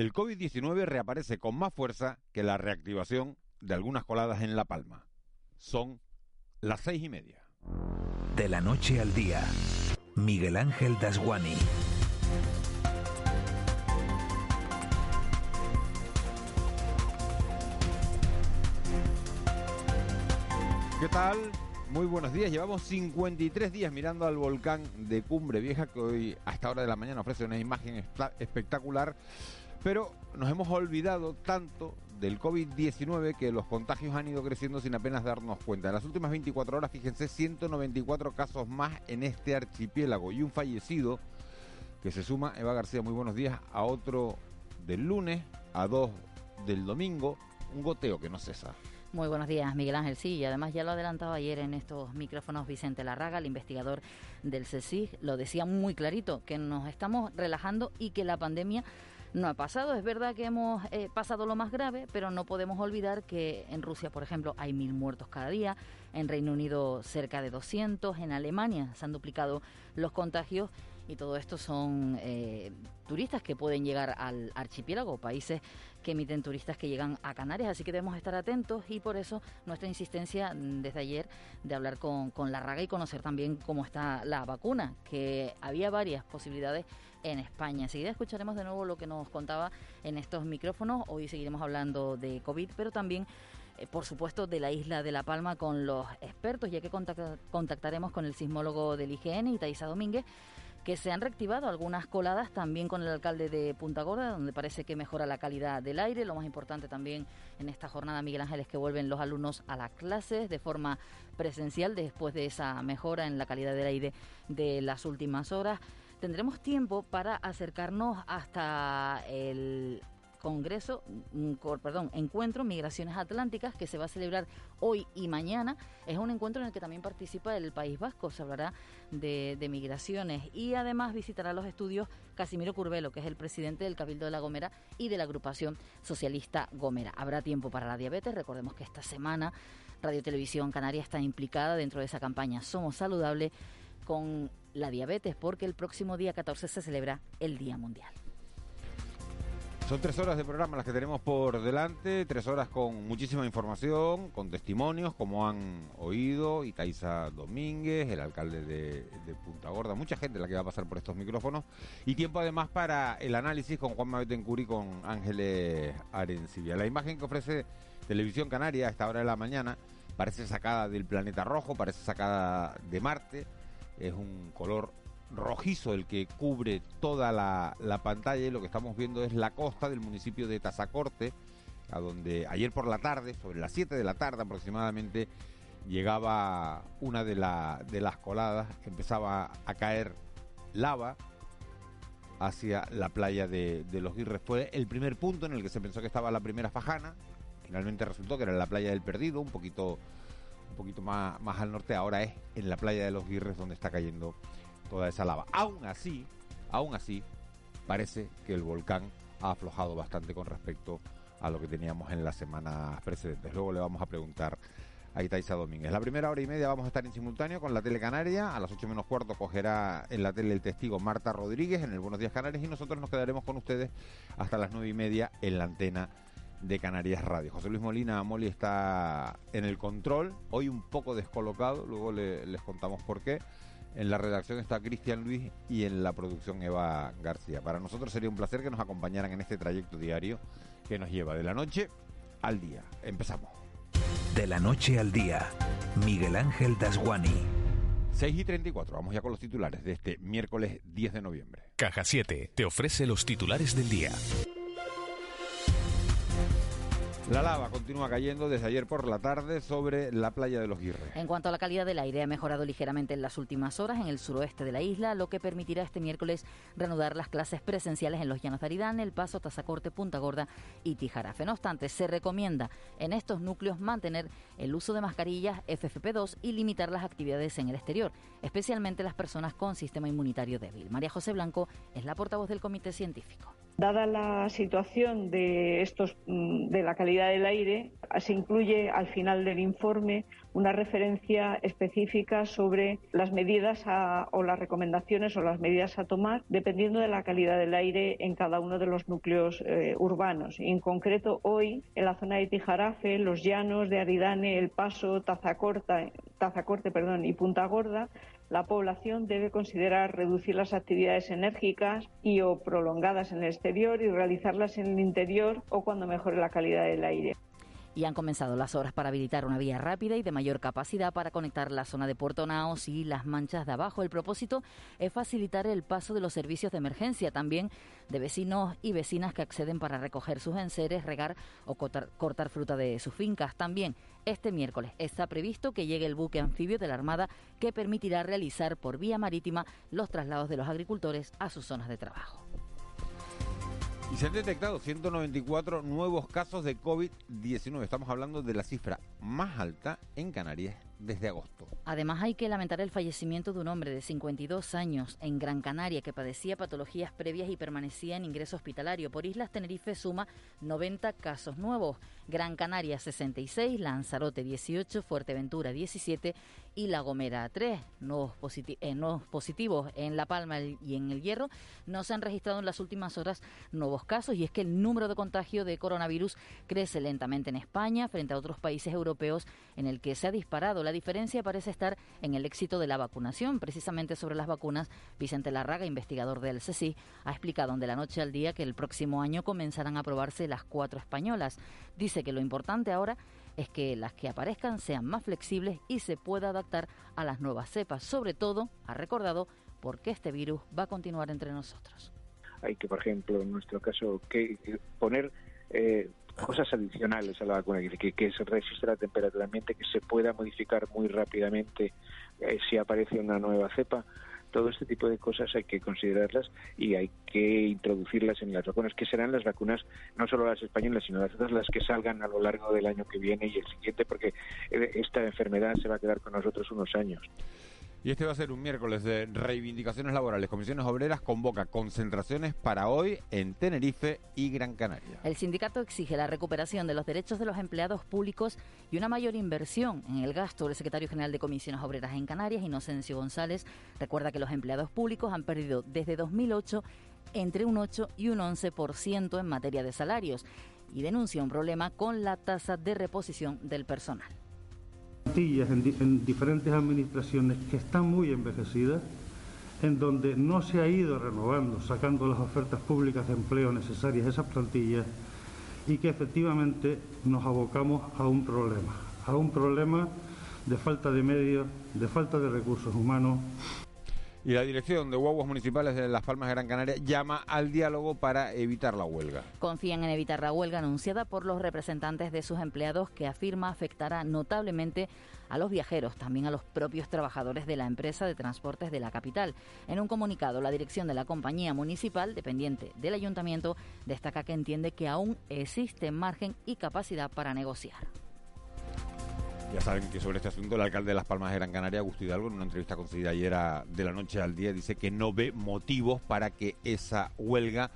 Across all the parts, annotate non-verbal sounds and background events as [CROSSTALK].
El COVID-19 reaparece con más fuerza que la reactivación de algunas coladas en La Palma. Son las seis y media. De la noche al día, Miguel Ángel Dasguani. ¿Qué tal? Muy buenos días. Llevamos 53 días mirando al volcán de Cumbre Vieja que hoy a esta hora de la mañana ofrece una imagen espectacular pero nos hemos olvidado tanto del COVID-19 que los contagios han ido creciendo sin apenas darnos cuenta. En las últimas 24 horas, fíjense, 194 casos más en este archipiélago y un fallecido que se suma, Eva García, muy buenos días, a otro del lunes, a dos del domingo, un goteo que no cesa. Muy buenos días, Miguel Ángel. Sí, y además ya lo adelantaba ayer en estos micrófonos Vicente Larraga, el investigador del CSIC, lo decía muy clarito, que nos estamos relajando y que la pandemia no ha pasado. Es verdad que hemos eh, pasado lo más grave, pero no podemos olvidar que en Rusia, por ejemplo, hay mil muertos cada día, en Reino Unido cerca de 200, en Alemania se han duplicado los contagios y todo esto son eh, turistas que pueden llegar al archipiélago, países que emiten turistas que llegan a Canarias, así que debemos estar atentos y por eso nuestra insistencia desde ayer de hablar con, con la raga y conocer también cómo está la vacuna, que había varias posibilidades en España. Enseguida escucharemos de nuevo lo que nos contaba en estos micrófonos. Hoy seguiremos hablando de COVID, pero también eh, por supuesto, de la isla de La Palma con los expertos, ya que contactaremos con el sismólogo del IGN, Itaísa Domínguez, que se han reactivado algunas coladas también con el alcalde de Punta Gorda, donde parece que mejora la calidad del aire. Lo más importante también en esta jornada, Miguel Ángel, es que vuelven los alumnos a las clases de forma presencial después de esa mejora en la calidad del aire de las últimas horas tendremos tiempo para acercarnos hasta el Congreso, mm, perdón, Encuentro Migraciones Atlánticas que se va a celebrar hoy y mañana. Es un encuentro en el que también participa el País Vasco, se hablará de, migraciones y además visitará los estudios Casimiro Curvelo, que es el presidente del Cabildo de la Gomera y de la agrupación socialista Gomera. Habrá tiempo para la diabetes, recordemos que esta semana Radio Televisión Canaria está implicada dentro de esa campaña Somos Saludables con la diabetes, porque el próximo día 14 se celebra el Día Mundial. Son tres horas de programa las que tenemos por delante, tres horas con muchísima información, con testimonios, como han oído, Itaiza Domínguez, el alcalde de, Punta Gorda, mucha gente la que va a pasar por estos micrófonos, y tiempo además para el análisis con Juan Mabetencuri y con Ángeles Arencibia. La imagen que ofrece Televisión Canaria a esta hora de la mañana parece sacada del planeta rojo, parece sacada de Marte, es un color rojizo el que cubre toda la, pantalla y lo que estamos viendo es la costa del municipio de Tazacorte, a donde ayer por la tarde, sobre las 7 de la tarde aproximadamente, llegaba una de, de las coladas, empezaba a caer lava hacia la playa de, de, Los Guirres. Fue el primer punto en el que se pensó que estaba la primera fajana, finalmente resultó que era la playa del Perdido, un poquito un poquito más, más al norte, ahora es en la playa de los Guirres donde está cayendo toda esa lava. Aún así, aún así, parece que el volcán ha aflojado bastante con respecto a lo que teníamos en las semanas precedentes. Luego le vamos a preguntar a Itaiza Domínguez. La primera hora y media vamos a estar en simultáneo con la tele Canaria. A las 8 menos cuarto cogerá en la tele el testigo Marta Rodríguez en el Buenos Días Canarias y nosotros nos quedaremos con ustedes hasta las 9 y media en la antena de Canarias Radio. José Luis Molina Moli está en el control, hoy un poco descolocado, luego les contamos por qué. En la redacción está Cristian Luis y en la producción Eva García. Para nosotros sería un placer que nos acompañaran en este trayecto diario que nos lleva de la noche al día. Empezamos. De la noche al día, Miguel Ángel Dasguani. 6 y 34, vamos ya con los titulares de este miércoles 10 de noviembre. Caja 7 te ofrece los titulares del día. La lava continúa cayendo desde ayer por la tarde sobre la playa de los Guirres. En cuanto a la calidad del aire, ha mejorado ligeramente en las últimas horas en el suroeste de la isla, lo que permitirá este miércoles reanudar las clases presenciales en los Llanos de Aridán, El Paso, Tazacorte, Punta Gorda y Tijarafe. No obstante, se recomienda en estos núcleos mantener el uso de mascarillas FFP2 y limitar las actividades en el exterior, especialmente las personas con sistema inmunitario débil. María José Blanco es la portavoz del Comité Científico. Dada la situación de estos mm, de la calidad del aire, se incluye al final del informe una referencia específica sobre las medidas o las recomendaciones o las medidas a tomar dependiendo de la calidad del aire en cada uno de los núcleos eh, urbanos. En concreto, hoy en la zona de Tijarafe, los llanos de Aridane, El Paso, Tazacorta, Tazacorte perdón, y Punta Gorda la población debe considerar reducir las actividades enérgicas y o prolongadas en el exterior y realizarlas en el interior o cuando mejore la calidad del aire y han comenzado las obras para habilitar una vía rápida y de mayor capacidad para conectar la zona de Puerto Naos y las manchas de abajo. El propósito es facilitar el paso de los servicios de emergencia, también de vecinos y vecinas que acceden para recoger sus enseres, regar o cortar, fruta de sus fincas. También este miércoles está previsto que llegue el buque anfibio de la Armada que permitirá realizar por vía marítima los traslados de los agricultores a sus zonas de trabajo. Y se han detectado 194 nuevos casos de COVID-19. Estamos hablando de la cifra más alta en Canarias desde agosto. Además hay que lamentar el fallecimiento de un hombre de 52 años en Gran Canaria que padecía patologías previas y permanecía en ingreso hospitalario. Por Islas Tenerife suma 90 casos nuevos. Gran Canaria 66, Lanzarote 18, Fuerteventura 17 y La Gomera 3. Nuevos, eh, nuevos positivos en La Palma y en El Hierro. No se han registrado en las últimas horas nuevos casos y es que el número de contagio de coronavirus crece lentamente en España frente a otros países europeos en el que se ha disparado la diferencia parece estar en el éxito de la vacunación. Precisamente sobre las vacunas, Vicente Larraga, investigador del CSI, ha explicado de la noche al día que el próximo año comenzarán a probarse las cuatro españolas. Dice que lo importante ahora es que las que aparezcan sean más flexibles y se pueda adaptar a las nuevas cepas. Sobre todo, ha recordado, porque este virus va a continuar entre nosotros. Hay que, por ejemplo, en nuestro caso, poner eh, cosas adicionales a la vacuna, que, que se resista la temperatura ambiente, que se pueda modificar muy rápidamente eh, si aparece una nueva cepa. Todo este tipo de cosas hay que considerarlas y hay que introducirlas en las vacunas, que serán las vacunas, no solo las españolas, sino las otras, las que salgan a lo largo del año que viene y el siguiente, porque eh, esta enfermedad se va a quedar con nosotros unos años. Y este va a ser un miércoles de reivindicaciones laborales. Comisiones Obreras convoca concentraciones para hoy en Tenerife y Gran Canaria. El sindicato exige la recuperación de los derechos de los empleados públicos y una mayor inversión en el gasto. El secretario general de Comisiones Obreras en Canarias, Inocencio González, recuerda que los empleados públicos han perdido desde 2008 entre un 8 y un 11% en materia de salarios y denuncia un problema con la tasa de reposición del personal en, en diferentes administraciones que están muy envejecidas, en donde no se ha ido renovando, sacando las ofertas públicas de empleo necesarias esas plantillas y que efectivamente nos abocamos a un problema, a un problema de falta de medios, de falta de recursos humanos y la dirección de guaguas municipales de Las Palmas de Gran Canaria llama al diálogo para evitar la huelga. Confían en evitar la huelga anunciada por los representantes de sus empleados que afirma afectará notablemente a los viajeros, también a los propios trabajadores de la empresa de transportes de la capital. En un comunicado, la dirección de la compañía municipal, dependiente del ayuntamiento, destaca que entiende que aún existe margen y capacidad para negociar. Ya saben que sobre este asunto el alcalde de Las Palmas de Gran Canaria, Agustín Hidalgo, en una entrevista concedida ayer de la noche al día, dice que no ve motivos para que esa huelga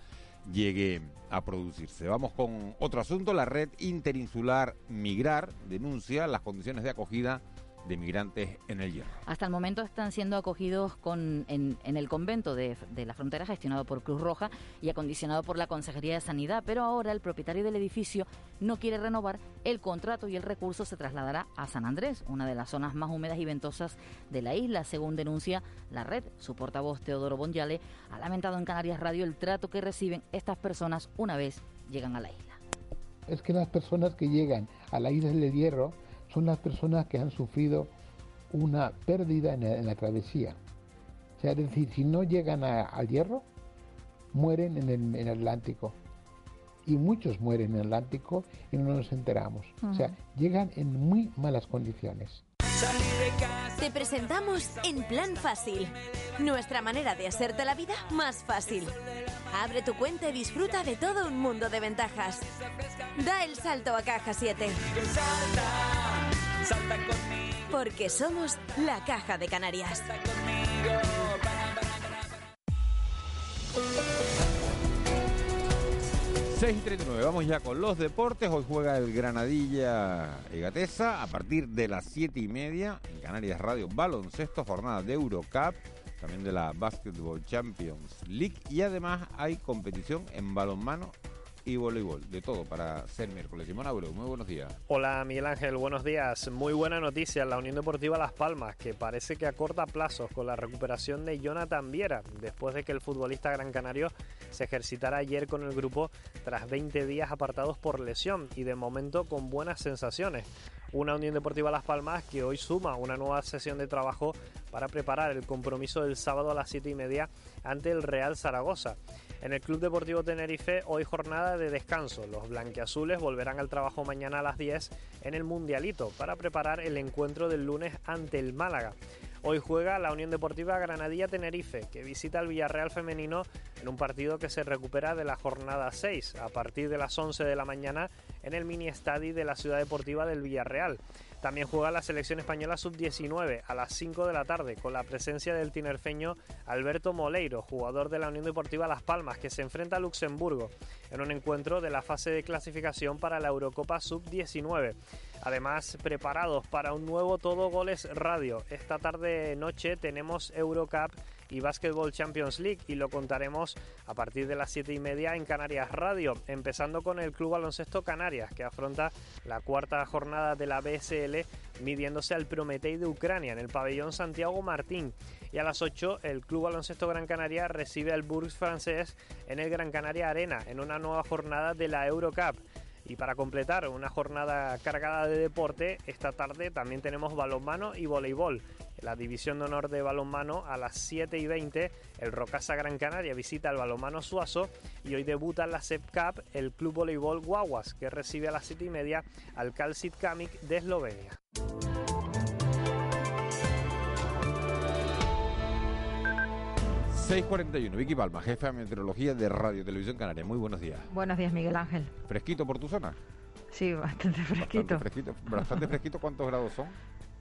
llegue a producirse. Vamos con otro asunto. La red interinsular Migrar denuncia las condiciones de acogida de migrantes en el Hierro. Hasta el momento están siendo acogidos con, en, el convento de, de, la frontera gestionado por Cruz Roja y acondicionado por la Consejería de Sanidad, pero ahora el propietario del edificio no quiere renovar el contrato y el recurso se trasladará a San Andrés, una de las zonas más húmedas y ventosas de la isla, según denuncia la red. Su portavoz Teodoro Bonyale ha lamentado en Canarias Radio el trato que reciben estas personas una vez llegan a la isla. Es que las personas que llegan a la isla del Hierro son las personas que han sufrido una pérdida en, la travesía. O sea, es decir, si no llegan al hierro, mueren en el, Atlántico. y muchos mueren en el Atlántico y no nos enteramos. O sea, llegan en muy malas condiciones. Te presentamos En Plan Fácil, nuestra manera de hacerte la vida más fácil. Abre tu cuenta y disfruta de todo un mundo de ventajas. Da el salto a Caja 7. Porque somos la Caja de Canarias. 6 y 39, vamos ya con los deportes. Hoy juega el Granadilla Egatesa a partir de las 7 y media en Canarias Radio. Baloncesto, jornada de Eurocup, también de la Basketball Champions League. Y además hay competición en balonmano y voleibol, de todo para ser miércoles. Simón Abreu, muy buenos días. Hola Miguel Ángel, buenos días. Muy buena noticia, la Unión Deportiva Las Palmas, que parece que acorta plazos con la recuperación de Jonathan Viera, después de que el futbolista gran canario se ejercitara ayer con el grupo tras 20 días apartados por lesión y de momento con buenas sensaciones una Unión Deportiva Las Palmas que hoy suma una nueva sesión de trabajo para preparar el compromiso del sábado a las 7 y media ante el Real Zaragoza. En el Club Deportivo Tenerife hoy jornada de descanso. Los blanquiazules volverán al trabajo mañana a las 10 en el Mundialito para preparar el encuentro del lunes ante el Málaga. Hoy juega la Unión Deportiva Granadilla Tenerife, que visita al Villarreal femenino en un partido que se recupera de la jornada 6 a partir de las 11 de la mañana en el mini estadio de la Ciudad Deportiva del Villarreal. También juega la selección española sub-19 a las 5 de la tarde con la presencia del tinerfeño Alberto Moleiro, jugador de la Unión Deportiva Las Palmas, que se enfrenta a Luxemburgo en un encuentro de la fase de clasificación para la Eurocopa sub-19. Además, preparados para un nuevo Todo Goles Radio. Esta tarde noche tenemos Eurocup y Basketball Champions League y lo contaremos a partir de las 7 y media en Canarias Radio, empezando con el Club Baloncesto Canarias que afronta la cuarta jornada de la BSL midiéndose al Prometei de Ucrania en el pabellón Santiago Martín y a las 8 el Club Baloncesto Gran Canaria recibe al Bourg francés en el Gran Canaria Arena en una nueva jornada de la Eurocup. Y para completar una jornada cargada de deporte, esta tarde también tenemos balonmano y voleibol. La división de honor de balonmano a las 7 y 20, el Rocasa Gran Canaria visita al balonmano Suazo y hoy debuta en la SEP Cup el Club Voleibol Guaguas, que recibe a las 7 y media al Calcit Kamik de Eslovenia. 641, Vicky Palma, jefa de meteorología de Radio Televisión Canaria. Muy buenos días. Buenos días, Miguel Ángel. ¿Fresquito por tu zona? Sí, bastante fresquito. Bastante fresquito. Bastante fresquito. ¿Cuántos grados son?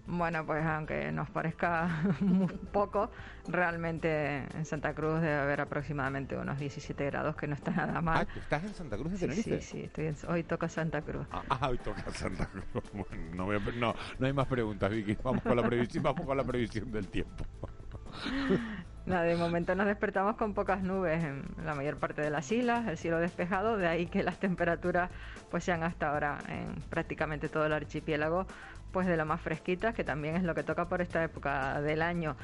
Bueno, pues aunque nos parezca [LAUGHS] muy poco, realmente en Santa Cruz debe haber aproximadamente unos 17 grados, que no está nada mal. Ah, ¿tú estás en Santa Cruz de Tenerife? Sí, sí, estoy hoy toca Santa Cruz. Ah, ah hoy toca Santa Cruz. [LAUGHS] Bueno, no, no, no hay más preguntas, Vicky. Vamos con la previsión, vamos con la previsión del tiempo. [LAUGHS] Nada, de momento nos despertamos con pocas nubes en la mayor parte de las islas, el cielo despejado, de ahí que las temperaturas pues sean hasta ahora en prácticamente todo el archipiélago pues de lo más fresquitas, que también es lo que toca por esta época del año.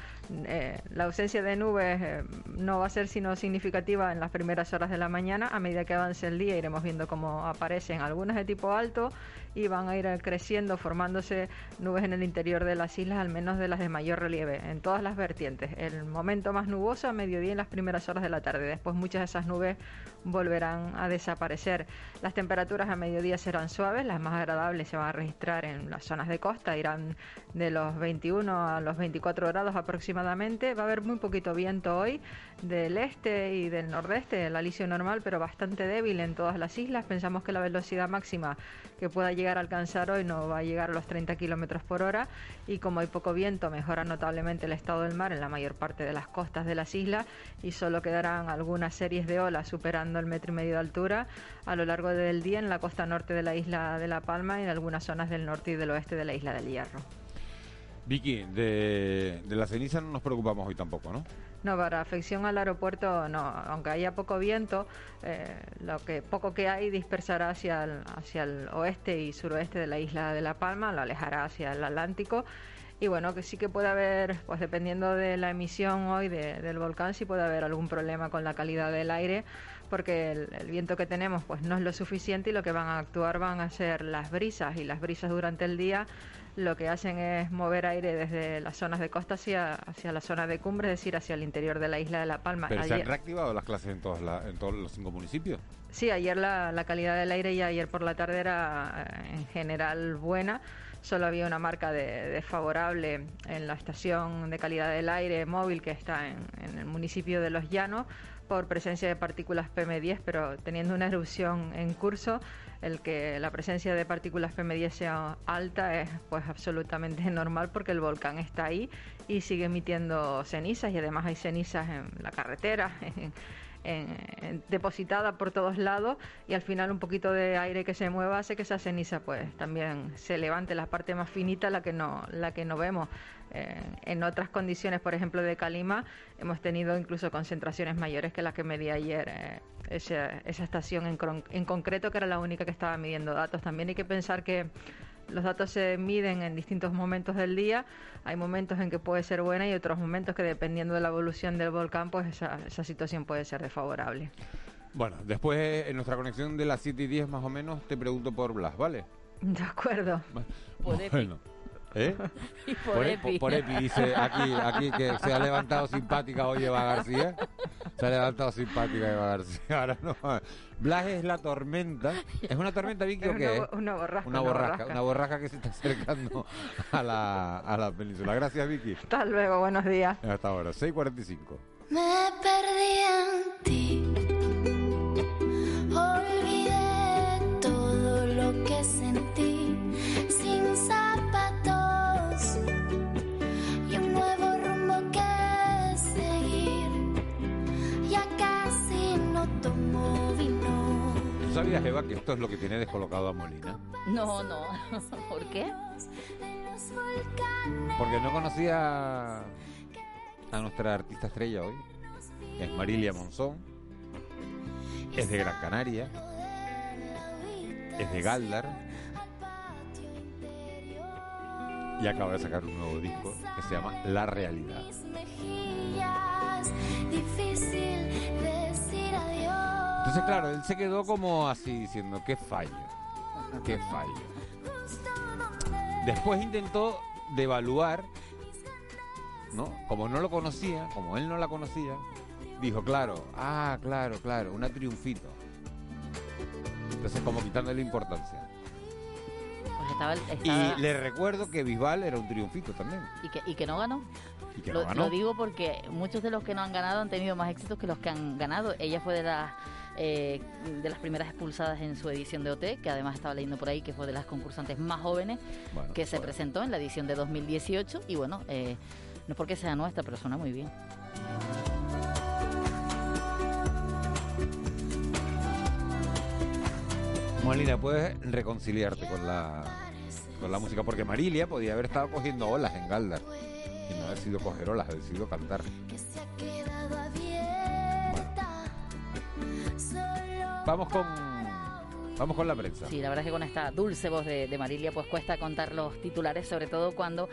Eh, la ausencia de nubes eh, no va a ser sino significativa en las primeras horas de la mañana. A medida que avance el día iremos viendo cómo aparecen algunas de tipo alto y van a ir creciendo, formándose nubes en el interior de las islas, al menos de las de mayor relieve, en todas las vertientes. El momento más nuboso a mediodía en las primeras horas de la tarde. Después muchas de esas nubes volverán a desaparecer. Las temperaturas a mediodía serán suaves, las más agradables se van a registrar en las zonas de costa, irán de los 21 a los 24 grados aproximadamente. Va a haber muy poquito viento hoy del este y del nordeste, el alisio normal, pero bastante débil en todas las islas. Pensamos que la velocidad máxima que pueda llegar a alcanzar hoy no va a llegar a los 30 kilómetros por hora y como hay poco viento, mejora notablemente el estado del mar en la mayor parte de las costas de las islas y solo quedarán algunas series de olas superando el metro y medio de altura a lo largo del día en la costa norte de la isla de La Palma y en algunas zonas del norte y del oeste de la isla del Hierro. Vicky, de, la ceniza no nos preocupamos hoy tampoco, ¿no? No, para afección al aeropuerto no, aunque haya poco viento, eh, lo que poco que hay dispersará hacia el, hacia el oeste y suroeste de la isla de La Palma, lo alejará hacia el Atlántico y bueno, que sí que puede haber, pues dependiendo de la emisión hoy del volcán, sí puede haber algún problema con la calidad del aire, porque el, el, viento que tenemos pues no es lo suficiente y lo que van a actuar van a ser las brisas y las brisas durante el día lo que hacen es mover aire desde las zonas de costa hacia, hacia la zona de cumbre, es decir, hacia el interior de la isla de La Palma. ¿Pero se han reactivado las clases en, todas en todos los cinco municipios? Sí, ayer la, la calidad del aire y ayer por la tarde era eh, en general buena solo había una marca de desfavorable en la estación de calidad del aire móvil que está en, en, el municipio de Los Llanos por presencia de partículas PM10, pero teniendo una erupción en curso, el que la presencia de partículas PM10 sea alta es pues absolutamente [LAUGHS] normal porque el volcán está ahí y sigue emitiendo cenizas y además hay cenizas en la carretera, [LAUGHS] en, depositada por todos lados y al final un poquito de aire que se mueva hace que esa ceniza pues también se levante la parte más finita la que no la que no vemos. Eh, en otras condiciones por ejemplo de Calima hemos tenido incluso concentraciones mayores que las que medí ayer eh, esa, esa, estación en, en concreto que era la única que estaba midiendo datos. También hay que pensar que los datos se miden en distintos momentos del día. Hay momentos en que puede ser buena y otros momentos que dependiendo de la evolución del volcán, pues esa, esa situación puede ser desfavorable. Bueno, después en nuestra conexión de las 7 y 10 más o menos te pregunto por Blas, ¿vale? De acuerdo. Bueno, ¿Eh? [LAUGHS] por, Epi. Por, Epi, dice aquí, aquí que se ha levantado simpática hoy Eva García. Se ha levantado simpática Eva García. Ahora no. Blas es la tormenta. ¿Es una tormenta, Vicky, o qué? Una, borraja. Una borraja, una borraja que se está acercando a la, a la península. Gracias, Vicky. Hasta luego, buenos días. Hasta ahora, 6.45. Me perdí en ti. Olvidé todo lo que sentí sin zapatos sabías, Eva, que esto es lo que tiene descolocado a Molina? No, no. [LAUGHS] ¿Por qué? Porque no conocía a nuestra artista estrella hoy. Es Marilia Monzón. Es de Gran Canaria. Es de Galdar. Y acaba de sacar un nuevo disco que se llama La Realidad. Entonces, claro, él se quedó como así diciendo, qué fallo, qué fallo. Después intentó devaluar, ¿no? Como no lo conocía, como él no la conocía, dijo, claro, ah, claro, claro, una triunfito. Entonces, como quitándole importancia. Pues estaba, estaba... Y le recuerdo que Bisbal era un triunfito también. ¿Y que, y que no ganó? ¿Y que lo, no ganó? lo digo porque muchos de los que no han ganado han tenido más éxitos que los que han ganado. Ella fue de las eh, de las primeras expulsadas en su edición de OT, que además estaba leyendo por ahí que fue de las concursantes más jóvenes Bueno, que se bueno. presentó en la edición de 2018 y bueno, eh, no es porque sea nuestra, pero suena muy bien. Molina, puedes reconciliarte con la, con la música, porque Marilia podía haber estado cogiendo olas en Galdar y no ha decidido coger olas, ha decidido cantar. Vamos con, vamos con la prensa. Sí, la verdad es que con esta dulce voz de, Marilia pues cuesta contar los titulares, sobre todo cuando,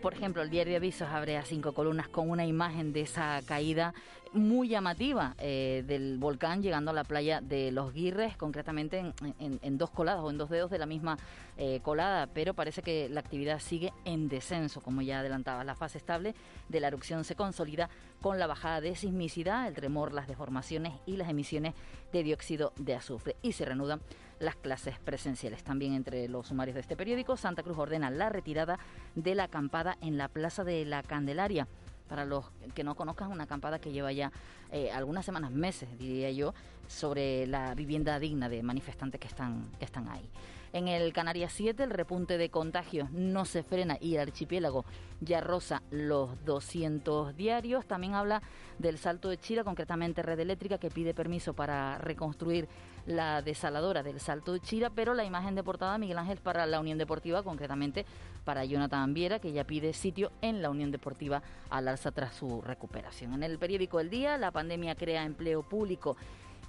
por ejemplo, el diario de Avisos abre a cinco columnas con una imagen de esa caída muy llamativa eh, del volcán llegando a la playa de Los Guirres, concretamente en, dos coladas o en dos dedos de la misma eh, colada, pero parece que la actividad sigue en descenso, como ya adelantaba. La fase estable de la erupción se consolida con la bajada de sismicidad, el tremor, las deformaciones y las emisiones de dióxido de azufre y se reanudan las clases presenciales. También entre los sumarios de este periódico, Santa Cruz ordena la retirada de la acampada en la Plaza de la Candelaria. Para los que no conozcan, una acampada que lleva ya eh, algunas semanas, meses, diría yo, sobre la vivienda digna de manifestantes que están, que están ahí. En el Canarias 7 el repunte de contagios no se frena y el archipiélago ya roza los 200 diarios. También habla del Salto de Chira, concretamente Red Eléctrica, que pide permiso para reconstruir la desaladora del Salto de Chira, pero la imagen de portada Miguel Ángel para la Unión Deportiva, concretamente para Jonathan Viera, que ya pide sitio en la Unión Deportiva al alza tras su recuperación. En el periódico El Día, la pandemia crea empleo público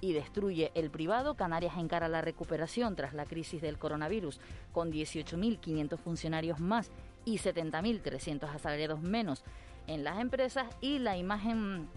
y destruye el privado. Canarias encara la recuperación tras la crisis del coronavirus con 18.500 funcionarios más y 70.300 asalariados menos en las empresas y la imagen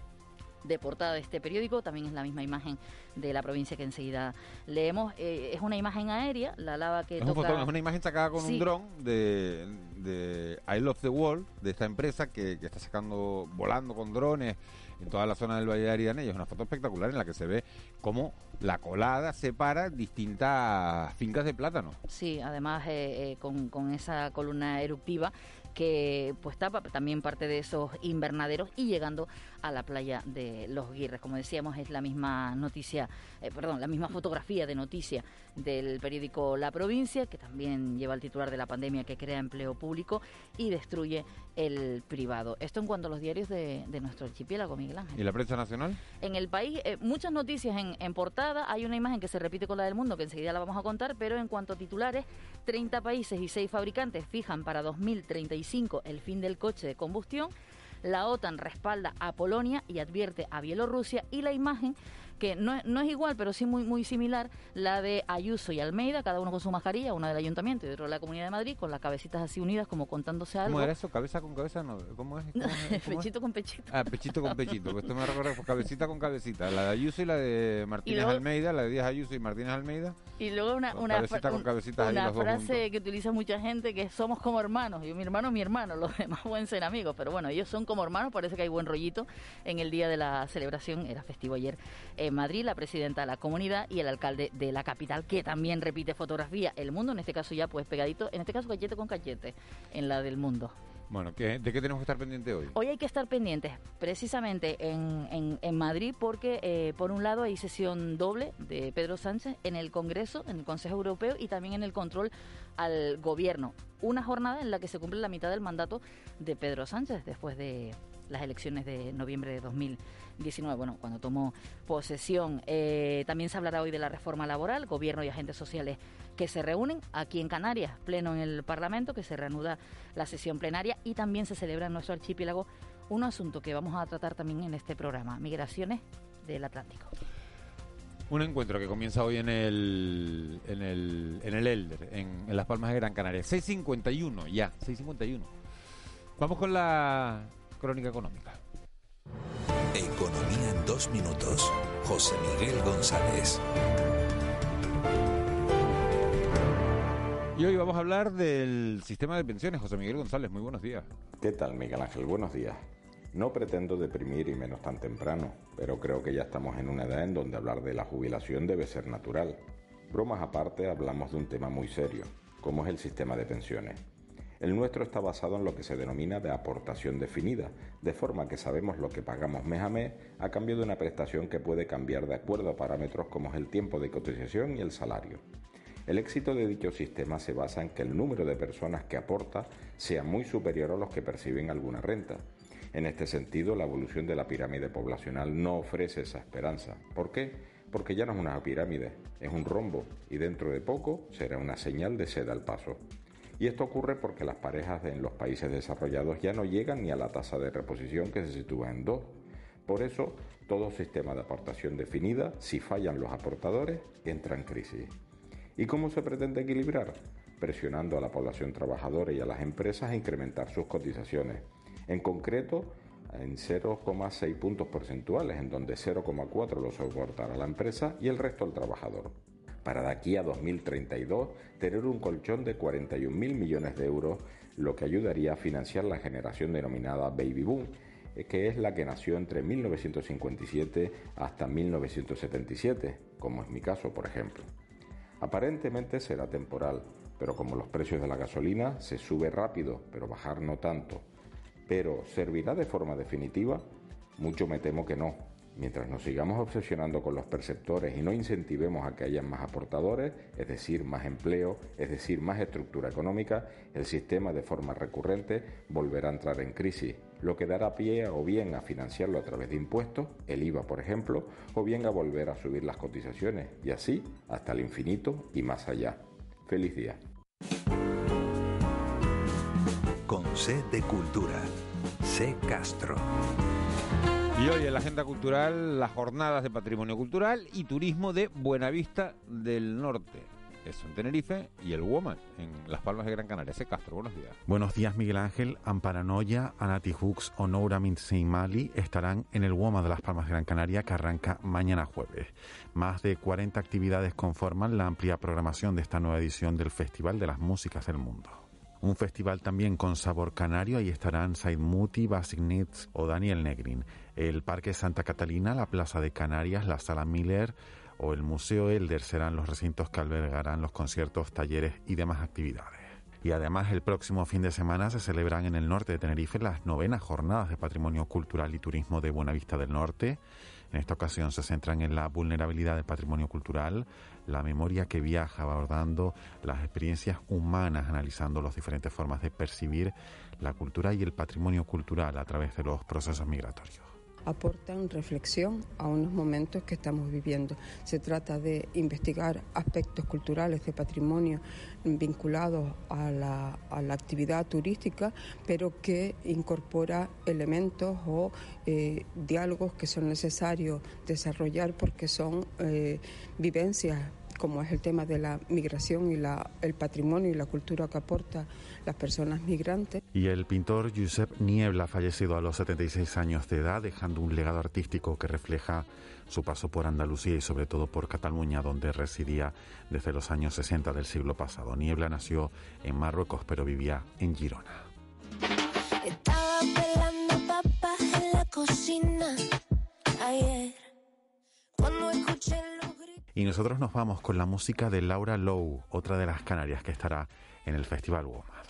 de portada de este periódico, también es la misma imagen de la provincia que enseguida leemos. Eh, es una imagen aérea, la lava que Es, un toca... fotón- es una imagen sacada con Sí. un dron de, de I Love the World, de esta empresa que, que está sacando, volando con drones en toda la zona del Valle de Ariana. Y es una foto espectacular en la que se ve cómo la colada separa distintas fincas de plátano. Sí, además eh, eh, con, con esa columna eruptiva que pues tapa también parte de esos invernaderos y llegando a la playa de Los Guirres. Como decíamos, es la misma noticia, eh, perdón, la misma fotografía de noticia del periódico La Provincia, que también lleva el titular de la pandemia que crea empleo público y destruye el privado. Esto en cuanto a los diarios de, de nuestro archipiélago, Miguel Ángel. ¿Y la prensa nacional? En el país, eh, muchas noticias en, en portada. Hay una imagen que se repite con la del mundo, que enseguida la vamos a contar, pero en cuanto a titulares, 30 países y 6 fabricantes fijan para 2035 el fin del coche de combustión. La OTAN respalda a Polonia y advierte a Bielorrusia. Y la imagen, que no, es- no es igual, pero sí muy, muy similar, la de Ayuso y Almeida, cada uno con su mascarilla, una del Ayuntamiento y otra de la Comunidad de Madrid, con las cabecitas así unidas, como contándose algo. ¿Cómo era eso? ¿Cabeza con cabeza? No, ¿Cómo es? ¿Cómo es? [LAUGHS] ¿Cómo es? pechito con pechito. Ah, pechito con pechito. que Esto me recuerda pues, cabecita con cabecita. La de Ayuso y la de Martínez luego- Almeida, la de Díaz Ayuso y Martínez Almeida. Y luego una, una, cabecita con cabecita una frase que utiliza mucha gente que somos como hermanos. Yo, mi hermano es mi hermano, los demás pueden ser amigos. Pero bueno, ellos son como hermanos, parece que hay buen rollito en el día de la celebración. Era festivo ayer en Madrid, la presidenta de la comunidad y el alcalde de la capital, que también repite fotografía. El mundo, en este caso ya pues pegadito, en este caso cachete con cachete, en la del mundo. Bueno, ¿qué- ¿de qué tenemos que estar pendiente hoy? Hoy hay que estar pendientes precisamente en, en- en Madrid porque eh, por un lado hay sesión doble de Pedro Sánchez en el Congreso, en el Consejo Europeo y también en el control al gobierno. Una jornada en la que se cumple la mitad del mandato de Pedro Sánchez después de las elecciones de noviembre de 2019, bueno, cuando tomó posesión. Eh, también se hablará hoy de la reforma laboral, gobierno y agentes sociales que se reúnen aquí en Canarias, pleno en el Parlamento, que se reanuda la sesión plenaria y también se celebra en nuestro archipiélago un asunto que vamos a tratar también en este programa, migraciones del Atlántico. Un encuentro que comienza hoy en el, en el, en el Elder, en, en Las Palmas de Gran Canaria. 6.51, ya, 6.51. Vamos con la crónica económica. Economía en dos minutos. José Miguel González. Y hoy vamos a hablar del sistema de pensiones. José Miguel González, muy buenos días. ¿Qué tal, Miguel Ángel? Buenos días. No pretendo deprimir y menos tan temprano, pero creo que ya estamos en una edad en donde hablar de la jubilación debe ser natural. Bromas aparte, hablamos de un tema muy serio, como es el sistema de pensiones. El nuestro está basado en lo que se denomina de aportación definida, de forma que sabemos lo que pagamos mes a mes a cambio de una prestación que puede cambiar de acuerdo a parámetros como es el tiempo de cotización y el salario. El éxito de dicho sistema se basa en que el número de personas que aporta sea muy superior a los que perciben alguna renta. En este sentido, la evolución de la pirámide poblacional no ofrece esa esperanza. ¿Por qué? Porque ya no es una pirámide, es un rombo y dentro de poco será una señal de sed al paso. Y esto ocurre porque las parejas en los países desarrollados ya no llegan ni a la tasa de reposición que se sitúa en 2. Por eso, todo sistema de aportación definida, si fallan los aportadores, entra en crisis. ¿Y cómo se pretende equilibrar? Presionando a la población trabajadora y a las empresas a incrementar sus cotizaciones. En concreto, en 0,6 puntos porcentuales, en donde 0,4 lo soportará la empresa y el resto el trabajador. Para de aquí a 2032 tener un colchón de 41.000 millones de euros, lo que ayudaría a financiar la generación denominada Baby Boom, eh, que es la que nació entre 1957 hasta 1977, como es mi caso, por ejemplo. Aparentemente será temporal, pero como los precios de la gasolina se sube rápido, pero bajar no tanto. Pero ¿servirá de forma definitiva? Mucho me temo que no. Mientras nos sigamos obsesionando con los perceptores y no incentivemos a que haya más aportadores, es decir, más empleo, es decir, más estructura económica, el sistema de forma recurrente volverá a entrar en crisis, lo que dará pie o bien a financiarlo a través de impuestos, el IVA por ejemplo, o bien a volver a subir las cotizaciones, y así hasta el infinito y más allá. Feliz día. Con C de Cultura. C Castro. Y hoy en la agenda cultural, las jornadas de patrimonio cultural y turismo de Buenavista del Norte. eso en Tenerife, y el Woman en Las Palmas de Gran Canaria. Ese Castro, buenos días. Buenos días, Miguel Ángel. Amparanoia, Anati Hooks o Noura Mali estarán en el WOMA de Las Palmas de Gran Canaria que arranca mañana jueves. Más de 40 actividades conforman la amplia programación de esta nueva edición del Festival de las Músicas del Mundo. Un festival también con sabor canario, ahí estarán Said Muti, Basignitz o Daniel Negrin. El Parque Santa Catalina, la Plaza de Canarias, la Sala Miller o el Museo Elder serán los recintos que albergarán los conciertos, talleres y demás actividades. Y además el próximo fin de semana se celebran en el norte de Tenerife las novenas jornadas de Patrimonio Cultural y Turismo de Buenavista del Norte. En esta ocasión se centran en la vulnerabilidad del patrimonio cultural, la memoria que viaja abordando las experiencias humanas, analizando las diferentes formas de percibir la cultura y el patrimonio cultural a través de los procesos migratorios aportan reflexión a unos momentos que estamos viviendo. Se trata de investigar aspectos culturales de patrimonio vinculados a la, actividad turística, pero que incorpora elementos o eh, diálogos que son necesarios desarrollar porque son eh, vivencias como es el tema de la migración y la, el patrimonio y la cultura que aporta las personas migrantes. Y el pintor Josep Niebla, fallecido a los 76 años de edad, dejando un legado artístico que refleja su paso por Andalucía y sobre todo por Cataluña, donde residía desde los años 60 del siglo pasado. Niebla nació en Marruecos, pero vivía en Girona. Estaba pelando papas en la cocina ayer. Cuando escuché y nosotros nos vamos con la música de Laura Lowe, otra de las canarias que estará en el Festival WOMAD.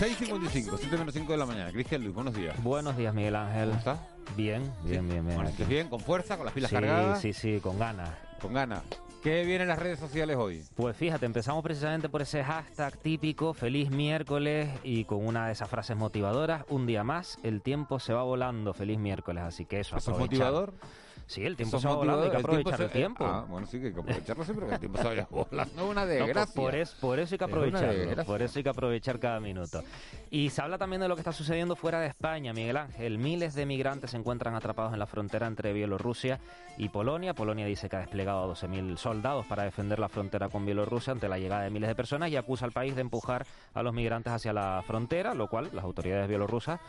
...6.55, 7 menos 5 de la mañana. Cristian Luis, buenos días. Buenos días, Miguel Ángel. ¿Cómo estás? Bien, bien, bien, bien. Bueno, bien, con fuerza, con las pilas sí, cargadas. Sí, sí, con ganas. Con ganas. ¿Qué viene en las redes sociales hoy? Pues fíjate, empezamos precisamente por ese hashtag típico, feliz miércoles, y con una de esas frases motivadoras, un día más, el tiempo se va volando, feliz miércoles, así que eso, ¿Eso es motivador? Sí, el tiempo se va volando, hay que aprovechar el tiempo. Ah, bueno, sí, que hay que aprovecharlo siempre, que el tiempo se vaya [LAUGHS] volando. Una desgracia. por, eso, por eso hay que aprovecharlo, por eso hay que aprovechar cada minuto. Y se habla también de lo que está sucediendo fuera de España, Miguel Ángel. Miles de migrantes se encuentran atrapados en la frontera entre Bielorrusia y Polonia. Polonia dice que ha desplegado a 12.000 soldados para defender la frontera con Bielorrusia ante la llegada de miles de personas y acusa al país de empujar a los migrantes hacia la frontera, lo cual las autoridades bielorrusas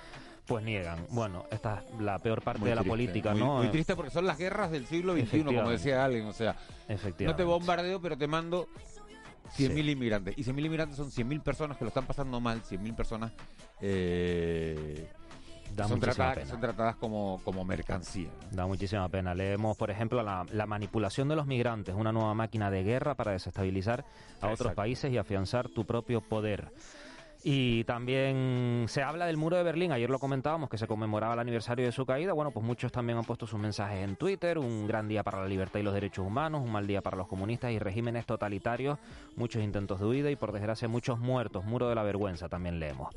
pues niegan. Bueno, esta es la peor parte de la política, ¿no? Muy triste porque son las guerras del siglo XXI, como decía alguien. O sea, no te bombardeo, pero te mando 100.000 inmigrantes. Y 100.000 inmigrantes son 100.000 personas que lo están pasando mal, 100.000 personas eh, son, tratadas, son tratadas como, como mercancía. Da muchísima pena. Leemos, por ejemplo, la, la, manipulación de los migrantes, una nueva máquina de guerra para desestabilizar a otros países y afianzar tu propio poder. Y también se habla del muro de Berlín, ayer lo comentábamos, que se conmemoraba el aniversario de su caída. Bueno, pues muchos también han puesto sus mensajes en Twitter, un gran día para la libertad y los derechos humanos, un mal día para los comunistas y regímenes totalitarios, muchos intentos de huida y por desgracia muchos muertos, muro de la vergüenza también leemos.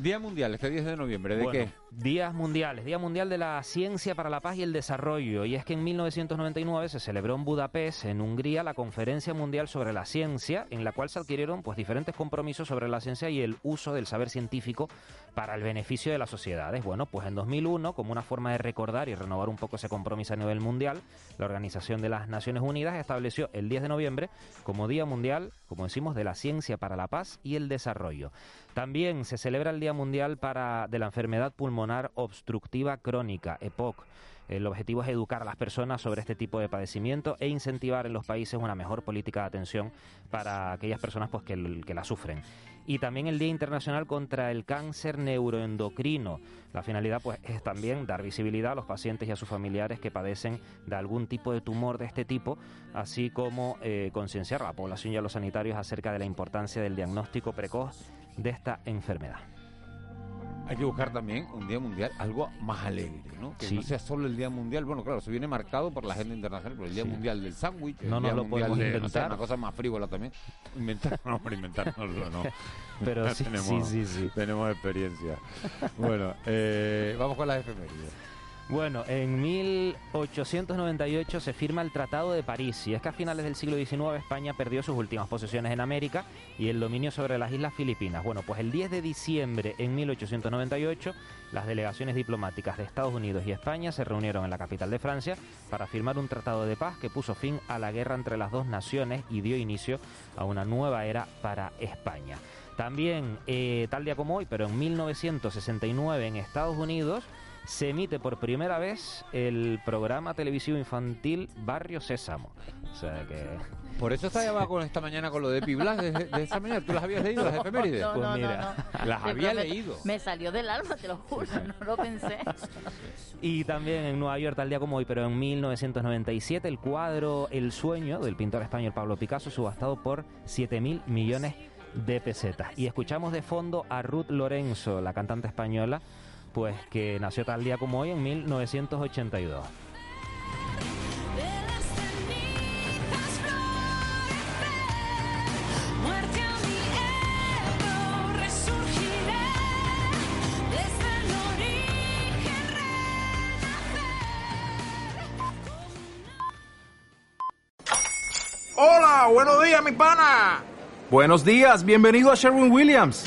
Día Mundial, este 10 de noviembre, ¿de qué? Días Mundiales, Día Mundial de la Ciencia para la Paz y el Desarrollo. Y es que en 1999 se celebró en Budapest, en Hungría, la Conferencia Mundial sobre la Ciencia, en la cual se adquirieron pues, diferentes compromisos sobre la ciencia y el uso del saber científico para el beneficio de las sociedades. Bueno, pues en 2001, como una forma de recordar y renovar un poco ese compromiso a nivel mundial, la Organización de las Naciones Unidas estableció el 10 de noviembre como Día Mundial, como decimos, de la Ciencia para la Paz y el Desarrollo. También se celebra el Día Mundial para, de la Enfermedad Pulmonar Obstructiva Crónica, EPOC. El objetivo es educar a las personas sobre este tipo de padecimiento e incentivar en los países una mejor política de atención para aquellas personas pues, que, la sufren y también el Día Internacional contra el Cáncer Neuroendocrino. La finalidad pues es también dar visibilidad a los pacientes y a sus familiares que padecen de algún tipo de tumor de este tipo, así como eh, concienciar a la población y a los sanitarios acerca de la importancia del diagnóstico precoz de esta enfermedad hay que buscar también un día mundial algo más alegre, ¿no? Que no sea solo el día mundial. Bueno, claro, se viene marcado por la agenda internacional, pero el día mundial del sándwich. No nos lo podemos inventar. una cosa más frívola también. Inventar, [LAUGHS] no, inventárnoslo, no. [LAUGHS] Pero sí, [LAUGHS] sí, sí, sí. Tenemos experiencia. bueno, eh, vamos con las efemérides. Bueno, en 1898 se firma el Tratado de París y es que a finales del siglo XIX España perdió sus últimas posesiones en América y el dominio sobre las Islas Filipinas. Bueno, pues el 10 de diciembre en 1898 las delegaciones diplomáticas de Estados Unidos y España se reunieron en la capital de Francia para firmar un tratado de paz que puso fin a la guerra entre las dos naciones y dio inicio a una nueva era para España. También, eh, tal día como hoy, pero en 1969 en Estados Unidos, se emite por primera vez el programa televisivo infantil Barrio Sésamo. O sea que... Por eso estaba [LAUGHS] con esta mañana con lo de Piblas de, de esta mañana. ¿Tú las habías leído, las efemérides? No, pues no, mira, no, [LAUGHS] las había prometo, leído. Me salió del alma, te lo juro, [LAUGHS] no lo pensé. Y también en Nueva York, tal día como hoy, pero en 1997, el cuadro El sueño del pintor español Pablo Picasso, subastado por 7 mil millones de pesetas. Y escuchamos de fondo a Ruth Lorenzo, la cantante española, pues que nació tal día como hoy en 1982. Muerte a mi ego, resurgiré desde el origen, Hola, buenos días, mi pana. Buenos días, bienvenido a Sherwin Williams.